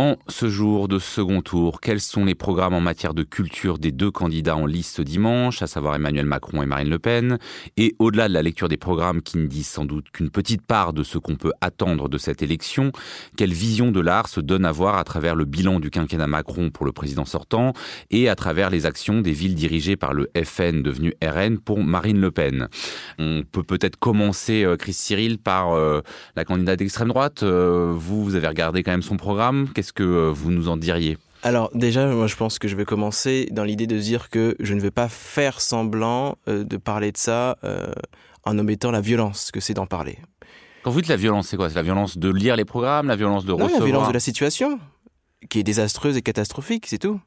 En ce jour de second tour, quels sont les programmes en matière de culture des deux candidats en liste dimanche, à savoir Emmanuel Macron et Marine Le Pen? Et au-delà de la lecture des programmes qui ne disent sans doute qu'une petite part de ce qu'on peut attendre de cette élection, quelle vision de l'art se donne à voir à travers le bilan du quinquennat Macron pour le président sortant et à travers les actions des villes dirigées par le FN devenu RN pour Marine Le Pen? On peut peut-être commencer, euh, Chris Cyril, par euh, la candidate d'extrême droite. Euh, vous, vous avez regardé quand même son programme. Qu'est-ce que euh, vous nous en diriez? Alors déjà, moi je pense que je vais commencer dans l'idée de dire que je ne vais pas faire semblant euh, de parler de ça euh, en omettant la violence que c'est d'en parler. Quand vous dites la violence, c'est quoi? C'est la violence de lire les programmes, la violence de Non, recevoir la violence de la situation, qui est désastreuse et catastrophique, c'est tout.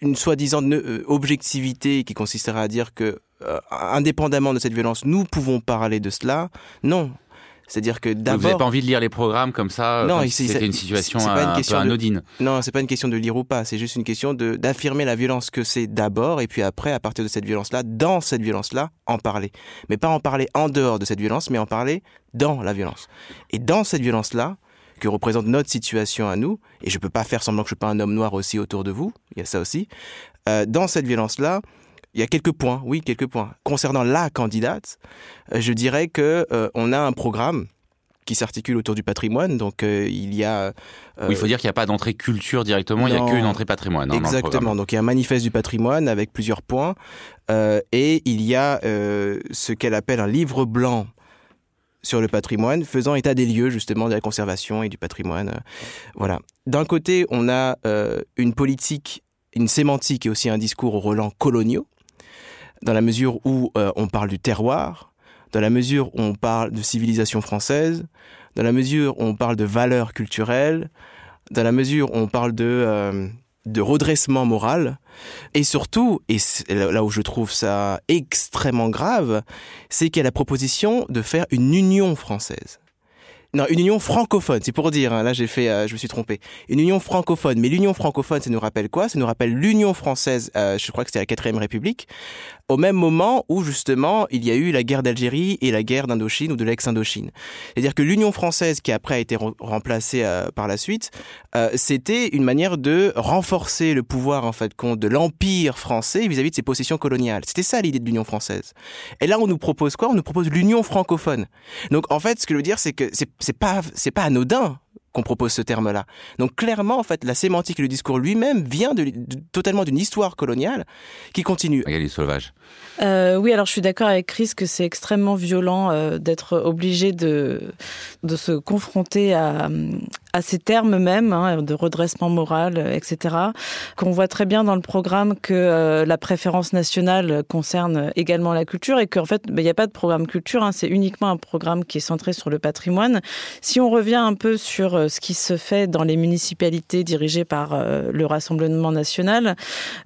Une soi-disant objectivité qui consisterait à dire que, euh, indépendamment de cette violence, nous pouvons parler de cela, non. C'est-à-dire que Vous n'avez pas d'abord... envie de lire les programmes comme ça Non, c'était une situation pas une un question peu de- anodine Non, c'est pas une question de lire ou pas, c'est juste une question d'affirmer la violence que c'est d'abord, et puis après, à partir de cette violence-là, dans cette violence-là, en parler. Mais pas en parler en dehors de cette violence, mais en parler dans la violence. Et dans cette violence-là, que représente notre situation à nous, et je peux pas faire semblant que je suis pas un homme noir aussi autour de vous, il y a ça aussi, euh, dans cette violence-là, il y a quelques points, oui, quelques points. Concernant la candidate, euh, je dirais que euh, on a un programme qui s'articule autour du patrimoine, donc euh, il y a... Oui, il faut dire qu'il n'y a pas d'entrée culture directement, il n'y a qu'une entrée patrimoine. hein, Exactement. Donc il y a un manifeste du patrimoine avec plusieurs points euh, et il y a ce qu'elle appelle un livre blanc sur le patrimoine, faisant état des lieux justement de la conservation et du patrimoine. voilà. D'un côté, on a une politique, une sémantique et aussi un discours aux relents coloniaux, dans la mesure où euh, on parle du terroir, dans la mesure où on parle de civilisation française, dans la mesure où on parle de valeurs culturelles, dans la mesure où on parle de, euh, de redressement moral, et surtout, et là où je trouve ça extrêmement grave, c'est qu'il y a la proposition de faire une union française. Non, une union francophone, c'est pour dire, hein, là j'ai fait, euh, je me suis trompé. Une union francophone, mais l'union francophone, ça nous rappelle quoi? Ça nous rappelle l'union française, je crois que c'était la quatrième république, au même moment où justement il y a eu la guerre d'Algérie et la guerre d'Indochine ou de l'ex-Indochine. C'est-à-dire que l'union française, qui après a été re- remplacée euh, par la suite, euh, c'était une manière de renforcer le pouvoir en fait de l'empire français vis-à-vis de ses possessions coloniales. C'était ça l'idée de l'union française. Et là on nous propose quoi? On nous propose l'union francophone. Donc en fait, ce que je veux dire, c'est que c'est pas c'est pas anodin qu'on propose ce terme-là. Donc clairement, en fait, la sémantique et le discours lui-même vient de, de- totalement d'une histoire coloniale qui continue. Magali Sauvage. Euh, oui, alors je suis d'accord avec Chris que c'est extrêmement violent euh, d'être obligé de, de se confronter à, à ces termes même, hein, de redressement moral, euh, etc. Qu'on voit très bien dans le programme que euh, la préférence nationale concerne également la culture et qu'en fait, ben, il n'y a pas de programme culture, hein, c'est uniquement un programme qui est centré sur le patrimoine. Si on revient un peu sur euh, ce qui se fait dans les municipalités dirigées par le Rassemblement national,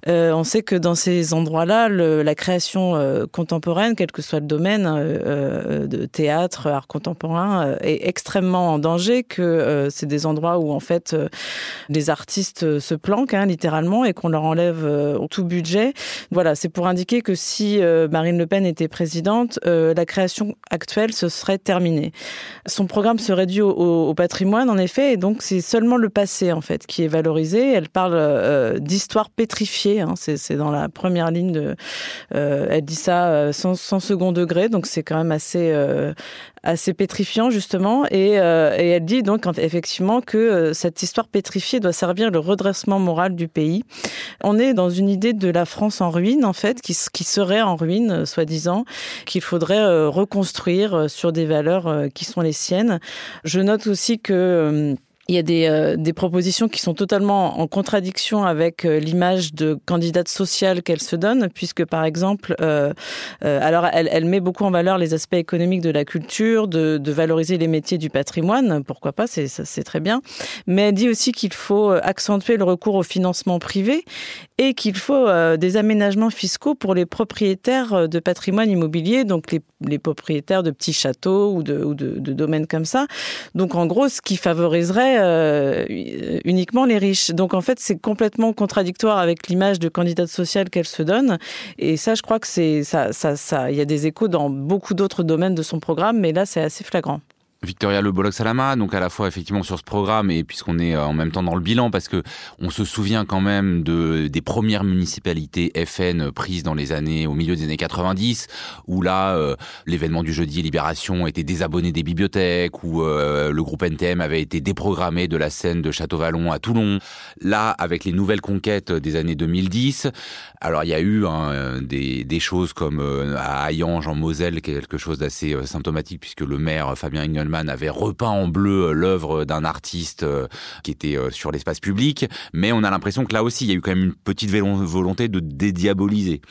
on sait que dans ces endroits-là, la création contemporaine, quel que soit le domaine de théâtre, art contemporain, est extrêmement en danger. Que c'est des endroits où en fait euh, les artistes euh, se planquent hein, littéralement et qu'on leur enlève euh, tout budget. Voilà, c'est pour indiquer que si Marine Le Pen était présidente, la création actuelle se serait terminée. Son programme se réduit au, patrimoine, en effet, et donc c'est seulement le passé en fait qui est valorisé. Elle parle d'histoire pétrifiée, hein, c'est dans la première ligne de. elle dit ça sans, second degré, donc c'est quand même assez assez pétrifiant justement. Et, euh, et elle dit donc effectivement que euh, cette histoire pétrifiée doit servir le redressement moral du pays. On est dans une idée de la France en ruine en fait, qui, serait en ruine euh, soi-disant, qu'il faudrait euh, reconstruire sur des valeurs qui sont les siennes. Je note aussi que il y a des, euh, des propositions qui sont totalement en contradiction avec euh, l'image de candidate sociale qu'elle se donne, puisque par exemple, euh, alors elle, met beaucoup en valeur les aspects économiques de la culture, de, valoriser les métiers du patrimoine, pourquoi pas, c'est très bien. Mais elle dit aussi qu'il faut accentuer le recours au financement privé et qu'il faut des aménagements fiscaux pour les propriétaires de patrimoine immobilier, donc les, propriétaires de petits châteaux ou de domaines comme ça. Donc en gros, ce qui favoriserait euh, uniquement les riches. Donc en fait, c'est complètement contradictoire avec l'image de candidate sociale qu'elle se donne. Et ça, je crois que c'est ça, ça, ça. Il y a des échos dans beaucoup d'autres domaines de son programme, mais là, c'est assez flagrant. Victoria Le Bolloc Salama, donc à la fois effectivement sur ce programme et puisqu'on est euh, en même temps dans le bilan parce que on se souvient quand même de des premières municipalités FN prises dans les années au milieu des années 90 où là euh, l'événement du jeudi Libération était désabonné des bibliothèques où euh, le groupe NTM avait été déprogrammé de la scène de Château-Vallon à Toulon. Là avec les nouvelles conquêtes des années 2010, alors il y a eu hein, des, des choses comme à Hayange en Moselle quelque chose d'assez symptomatique puisque le maire Fabien Engelmann avait repeint en bleu euh, l'œuvre d'un artiste euh, qui était euh, sur l'espace public, mais on a l'impression que là aussi, il y a eu quand même une petite volonté de dédiaboliser.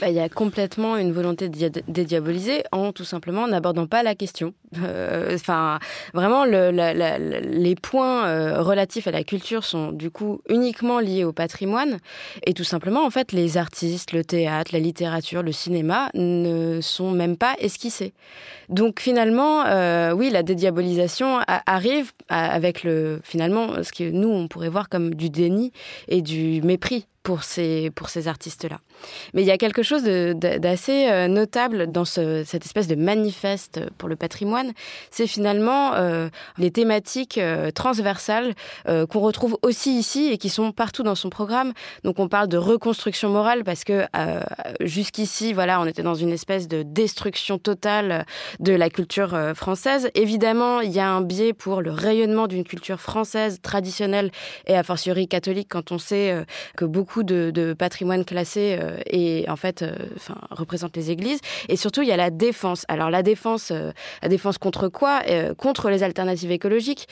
Bah, il y a complètement une volonté de dédiaboliser en tout simplement n'abordant pas la question. Enfin, vraiment, le, les points relatifs à la culture sont du coup uniquement liés au patrimoine et tout simplement, en fait, les artistes, le théâtre, la littérature, le cinéma ne sont même pas esquissés. Donc finalement, oui, la la dédiabolisation arrive avec le finalement ce que nous on pourrait voir comme du déni et du mépris pour ces, pour ces artistes-là. Mais il y a quelque chose d'assez euh, notable dans cette espèce de manifeste pour le patrimoine, c'est finalement euh, les thématiques euh, transversales qu'on retrouve aussi ici et qui sont partout dans son programme. Donc on parle de reconstruction morale parce que jusqu'ici, voilà, on était dans une espèce de destruction totale de la culture française. Évidemment, il y a un biais pour le rayonnement d'une culture française traditionnelle et a fortiori catholique quand on sait que beaucoup de, patrimoine classé euh, et en fait, euh, enfin, représente les églises. Et surtout, il y a la défense. Alors la défense, euh, la défense contre quoi Contre les alternatives écologiques.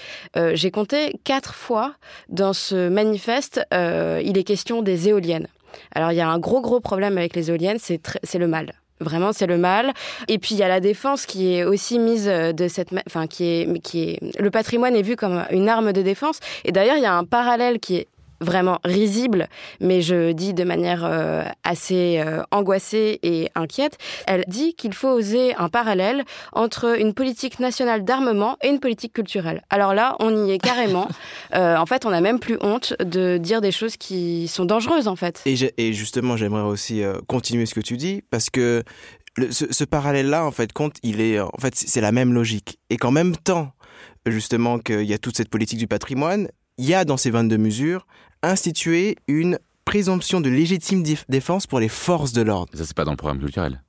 J'ai compté quatre fois dans ce manifeste, il est question des éoliennes. Alors il y a un gros gros problème avec les éoliennes, c'est c'est le mal. Vraiment, c'est le mal. Et puis il y a la défense qui est aussi mise de cette, enfin qui est, qui est, le patrimoine est vu comme une arme de défense. Et d'ailleurs, il y a un parallèle qui est vraiment risible, mais je dis de manière euh, assez euh, angoissée et inquiète. Elle dit qu'il faut oser un parallèle entre une politique nationale d'armement et une politique culturelle. Alors là, on y est carrément. Euh, en fait, on n'a même plus honte de dire des choses qui sont dangereuses, en fait. Et, et justement, j'aimerais aussi continuer ce que tu dis, parce que ce, ce parallèle-là, en fait, compte, il est, en fait, c'est la même logique. Et qu'en même temps, justement, qu'il y a toute cette politique du patrimoine, il y a dans ces 22 mesures instituer une présomption de légitime défense pour les forces de l'ordre. Ça, c'est pas dans le programme culturel.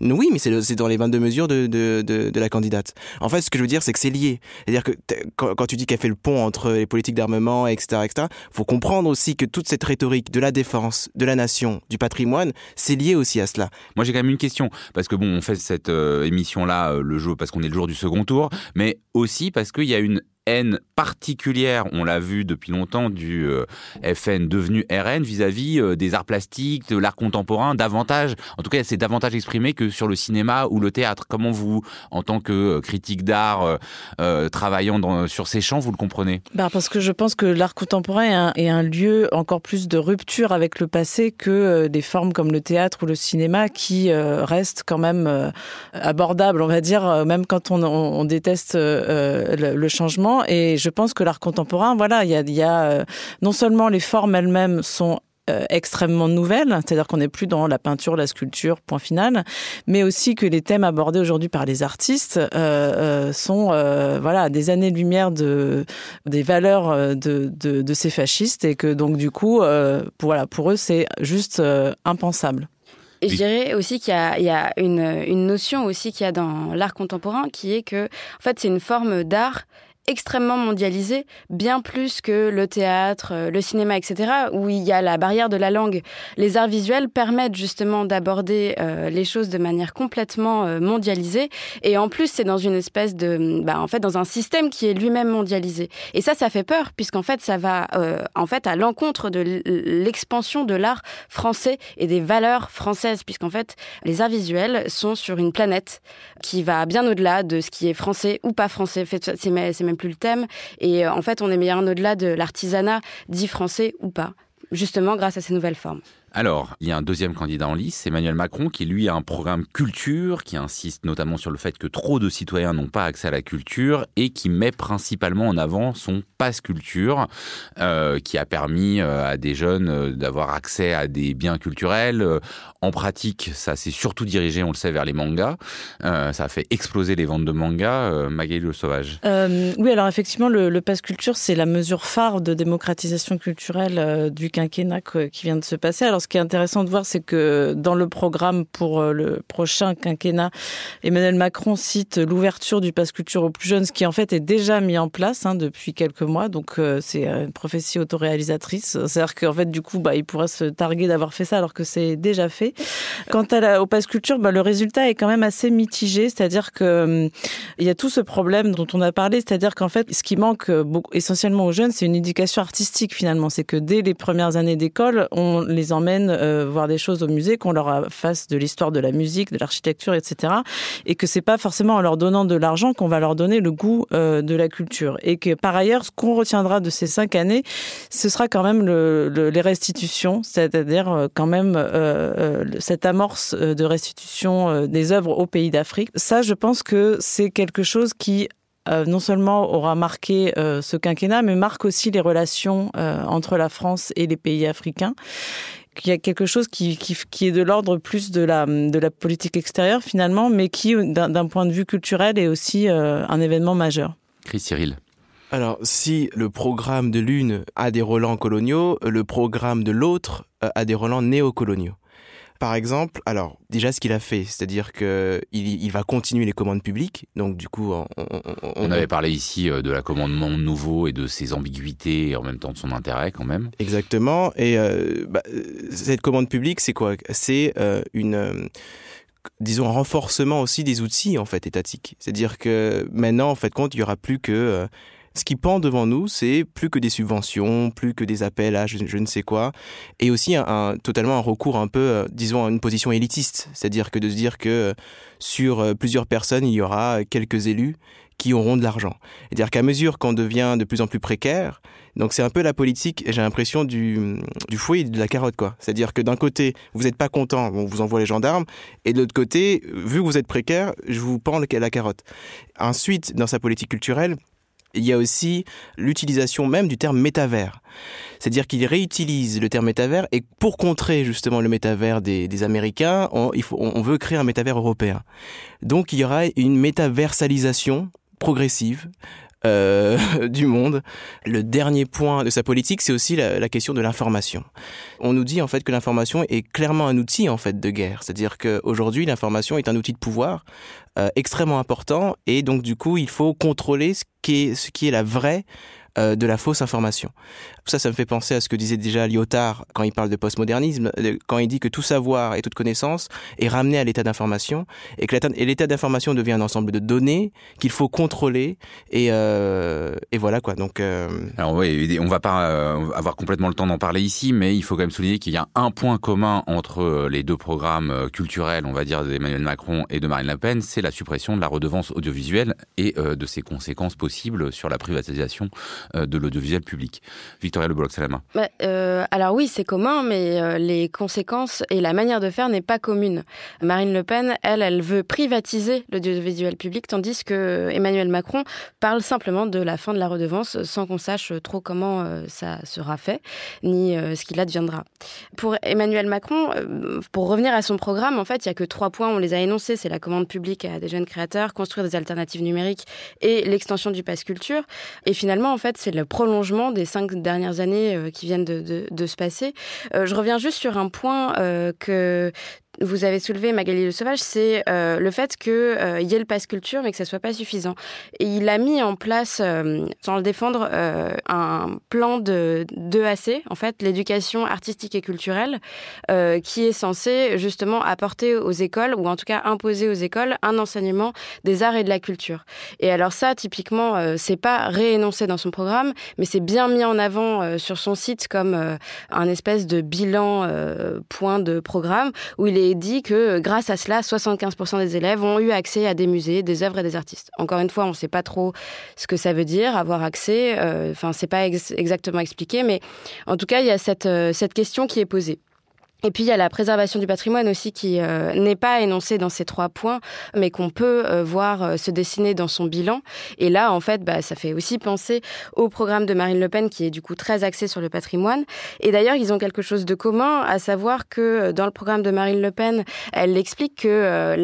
Oui, mais c'est dans les 22 mesures de, de, de, la candidate. En fait, ce que je veux dire, c'est que c'est lié. C'est-à-dire que quand, tu dis qu'elle fait le pont entre les politiques d'armement, etc., etc., faut comprendre aussi que toute cette rhétorique de la défense, de la nation, du patrimoine, c'est lié aussi à cela. Moi, j'ai quand même une question. Parce que bon, on fait cette euh, émission-là, euh, le jour, parce qu'on est le jour du second tour, mais aussi parce qu'il y a une haine particulière, on l'a vu depuis longtemps, du euh, FN devenu RN vis-à-vis euh, des arts plastiques, de l'art contemporain, davantage, en tout cas c'est davantage exprimé que sur le cinéma ou le théâtre. Comment vous, en tant que euh, critique d'art, travaillant sur ces champs, vous le comprenez? Bah Parce que je pense que l'art contemporain est un, lieu encore plus de rupture avec le passé que des formes comme le théâtre ou le cinéma qui restent quand même abordables, on va dire, même quand on déteste le changement et je pense que l'art contemporain, voilà, il y a, euh, non seulement les formes elles-mêmes sont euh, extrêmement nouvelles, c'est-à-dire qu'on n'est plus dans la peinture, la sculpture, point final, mais aussi que les thèmes abordés aujourd'hui par les artistes euh, sont voilà des années-lumière de des valeurs de, de, ces fascistes et que donc du coup pour, voilà pour eux c'est juste impensable. Et je dirais aussi qu'il y, y a, une, une notion aussi qu'il y a dans l'art contemporain qui est que en fait c'est une forme d'art extrêmement mondialisé, bien plus que le théâtre, euh, le cinéma, etc., où il y a la barrière de la langue. Les arts visuels permettent justement d'aborder euh, les choses de manière complètement euh, mondialisée, et en plus c'est dans une espèce de, bah, en fait, dans un système qui est lui-même mondialisé. Et ça, ça fait peur, puisqu'en fait, ça va, en fait, à l'encontre de l'expansion de l'art français et des valeurs françaises, puisqu'en fait, les arts visuels sont sur une planète qui va bien au-delà de ce qui est français ou pas français. C'est même plus le thème. Et euh, en fait, on est bien au-delà de l'artisanat dit français ou pas, justement grâce à ces nouvelles formes. Alors, il y a un deuxième candidat en lice, Emmanuel Macron, qui lui a un programme culture, qui insiste notamment sur le fait que trop de citoyens n'ont pas accès à la culture et qui met principalement en avant son passe culture, euh, qui a permis euh, à des jeunes euh, d'avoir accès à des biens culturels. En pratique, ça s'est surtout dirigé, on le sait, vers les mangas. ça a fait exploser les ventes de mangas. Magali Le Sauvage. oui, alors effectivement, le, le passe culture, c'est la mesure phare de démocratisation culturelle du quinquennat qui vient de se passer. Ce qui est intéressant de voir, c'est que dans le programme pour le prochain quinquennat, Emmanuel Macron cite l'ouverture du passe culture aux plus jeunes, ce qui en fait est déjà mis en place hein, depuis quelques mois. Donc euh, c'est une prophétie autoréalisatrice. C'est-à-dire qu'en fait, du coup, bah, il pourrait se targuer d'avoir fait ça alors que c'est déjà fait. Quant à la, au passe culture, bah, le résultat est quand même assez mitigé. C'est-à-dire que hum, il y a tout ce problème dont on a parlé. C'est-à-dire qu'en fait, ce qui manque euh, essentiellement aux jeunes, c'est une éducation artistique finalement. C'est que dès les premières années d'école, on les emmène euh, voir des choses au musée, qu'on leur fasse de l'histoire de la musique, de l'architecture, etc. Et que c'est pas forcément en leur donnant de l'argent qu'on va leur donner le goût de la culture. Et que par ailleurs, ce qu'on retiendra de ces cinq années, ce sera quand même le, les restitutions, c'est-à-dire euh, quand même euh, euh, cette amorce de restitution des œuvres au pays d'Afrique. Ça, je pense que c'est quelque chose qui non seulement aura marqué ce quinquennat, mais marque aussi les relations entre la France et les pays africains qu'il y a quelque chose qui, qui, qui est de l'ordre plus de la, de la politique extérieure finalement, mais qui, d'un point de vue culturel, est aussi un événement majeur. Chris Cyril. Alors, si le programme de l'une a des relents coloniaux, le programme de l'autre euh, a des relents néocoloniaux. Par exemple, alors déjà ce qu'il a fait, c'est-à-dire que il, va continuer les commandes publiques. Donc du coup, on, avait parlé ici euh, de la commandement nouveau et de ses ambiguïtés et en même temps de son intérêt quand même. Exactement. Et euh, bah, cette commande publique, c'est quoi? C'est une disons un renforcement aussi des outils en fait étatiques. C'est-à-dire que maintenant en fait compte, il y aura plus que ce qui pend devant nous, c'est plus que des subventions, plus que des appels à je, ne sais quoi, et aussi totalement un recours un peu, euh, disons, à une position élitiste. C'est-à-dire que de se dire que euh, sur euh, plusieurs personnes, il y aura quelques élus qui auront de l'argent. C'est-à-dire qu'à mesure qu'on devient de plus en plus précaire, donc c'est un peu la politique, j'ai l'impression, du, du fouet et de la carotte, quoi. C'est-à-dire que d'un côté, vous n'êtes pas content, on vous envoie les gendarmes, et de l'autre côté, vu que vous êtes précaire, je vous pends la carotte. Ensuite, dans sa politique culturelle, il y a aussi l'utilisation même du terme métavers. C'est-à-dire qu'il réutilise le terme métavers et pour contrer justement le métavers des, Américains, on, veut créer un métavers européen. Donc il y aura une métaversalisation progressive euh, du monde. Le dernier point de sa politique, c'est aussi la, question de l'information. On nous dit en fait que l'information est clairement un outil en fait de guerre, c'est-à-dire qu'aujourd'hui l'information est un outil de pouvoir extrêmement important. Et donc du coup il faut contrôler ce qui est ce qui est la vraie euh, de la fausse information. Ça, ça me fait penser à ce que disait déjà Lyotard quand il parle de postmodernisme, quand il dit que tout savoir et toute connaissance est ramené à l'état d'information et que l'état d'information devient un ensemble de données qu'il faut contrôler et, euh, et voilà quoi. Donc, euh... alors oui, on va pas avoir complètement le temps d'en parler ici, mais il faut quand même souligner qu'il y a un point commun entre les deux programmes culturels, on va dire d'Emmanuel Macron et de Marine Le Pen, c'est la suppression de la redevance audiovisuelle et de ses conséquences possibles sur la privatisation de l'audiovisuel public. Victoria Le Bolloc-Salama. Bah, euh, alors oui, c'est commun, mais euh, les conséquences et la manière de faire n'est pas commune. Marine Le Pen, elle, elle veut privatiser l'audiovisuel public, tandis que Emmanuel Macron parle simplement de la fin de la redevance sans qu'on sache trop comment ça sera fait, ni ce qu'il adviendra. Pour Emmanuel Macron, pour revenir à son programme, en fait, il y a que trois points, on les a énoncés, c'est la commande publique à des jeunes créateurs, construire des alternatives numériques et l'extension du pass culture. Et finalement, en fait, c'est le prolongement des cinq dernières années euh, qui viennent de, se passer. Euh, je reviens juste sur un point euh, que vous avez soulevé, Magali Le Sauvage, c'est euh, le fait qu'il euh, y ait le passe culture, mais que ça soit pas suffisant. Et il a mis en place, euh, sans le défendre, un plan de d'EAC, en fait, l'éducation artistique et culturelle, qui est censé justement apporter aux écoles, ou en tout cas imposer aux écoles, un enseignement des arts et de la culture. Et alors ça, typiquement, c'est pas réénoncé dans son programme, mais c'est bien mis en avant sur son site comme un espèce de bilan point de programme où il est dit que euh, grâce à cela, 75% des élèves ont eu accès à des musées, des œuvres et des artistes. Encore une fois, on ne sait pas trop ce que ça veut dire, avoir accès. Euh, enfin, c'est pas exactement expliqué, mais en tout cas, il y a cette, euh, cette question qui est posée. Et puis il y a la préservation du patrimoine aussi qui euh, n'est pas énoncée dans ces trois points, mais qu'on peut euh, voir euh, se dessiner dans son bilan. Et là, en fait, bah, ça fait aussi penser au programme de Marine Le Pen qui est du coup très axé sur le patrimoine. Et d'ailleurs, ils ont quelque chose de commun, à savoir que dans le programme de Marine Le Pen, elle explique que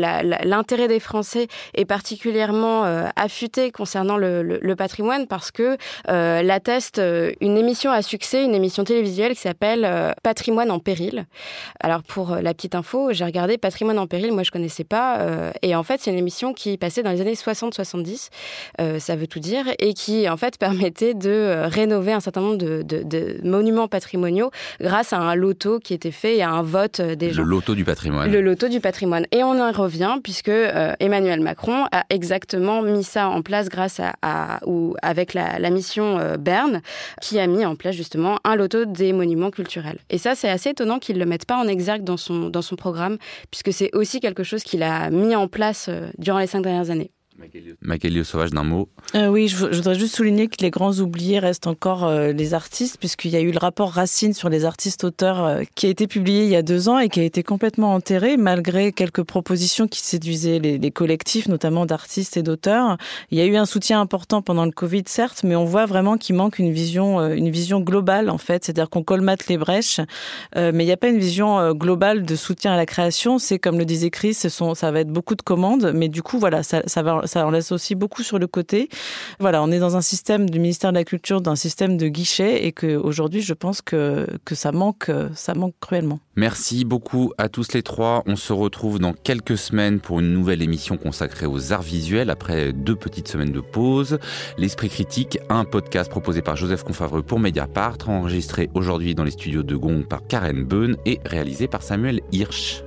l'intérêt des Français est particulièrement affûté concernant le, le, patrimoine parce que l'atteste une émission à succès, une émission télévisuelle qui s'appelle Patrimoine en péril. Alors pour euh, la petite info, j'ai regardé Patrimoine en péril, moi je connaissais pas, euh, et en fait c'est une émission qui passait dans les années 60-70, euh, ça veut tout dire, et qui en fait permettait de rénover un certain nombre de, monuments patrimoniaux grâce à un loto qui était fait et à un vote des gens. Le loto du patrimoine. Le loto du patrimoine. Et on en revient puisque Emmanuel Macron a exactement mis ça en place grâce à, ou avec la, la mission Berne, qui a mis en place justement un loto des monuments culturels. Et ça c'est assez étonnant qu'il le pas en exergue dans son, dans son programme, puisque c'est aussi quelque chose qu'il a mis en place euh, durant les cinq dernières années. Magali Sauvage d'un mot. Euh, oui, je, voudrais juste souligner que les grands oubliés restent encore euh, les artistes, puisqu'il y a eu le rapport Racine sur les artistes-auteurs euh, qui a été publié il y a deux ans et qui a été complètement enterré, malgré quelques propositions qui séduisaient les, collectifs, notamment d'artistes et d'auteurs. Il y a eu un soutien important pendant le Covid, certes, mais on voit vraiment qu'il manque une vision, une vision globale, en fait. C'est-à-dire qu'on colmate les brèches, mais il n'y a pas une vision globale de soutien à la création. C'est, comme le disait Chris, ça va être beaucoup de commandes, mais du coup, voilà, ça, ça va ça en laisse aussi beaucoup sur le côté. Voilà, on est dans un système du ministère de la Culture, d'un système de guichet, et qu'aujourd'hui, je pense que, que ça manque, ça manque cruellement. Merci beaucoup à tous les trois. On se retrouve dans quelques semaines pour une nouvelle émission consacrée aux arts visuels après deux petites semaines de pause. L'Esprit critique, un podcast proposé par Joseph Confavreux pour Mediapart, enregistré aujourd'hui dans les studios de Gong par Karen Beun et réalisé par Samuel Hirsch.